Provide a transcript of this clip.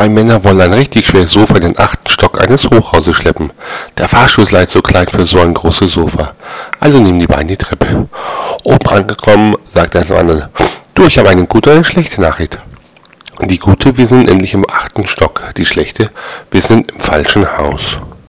Zwei Männer wollen ein richtig schweres Sofa in den achten Stock eines Hochhauses schleppen. Der Fahrstuhl ist leider zu klein für so ein großes Sofa. Also nehmen die beiden die Treppe. Oben angekommen, sagt er zum anderen. Du, ich habe eine gute und eine schlechte Nachricht. Die gute, wir sind endlich im achten Stock. Die schlechte, wir sind im falschen Haus.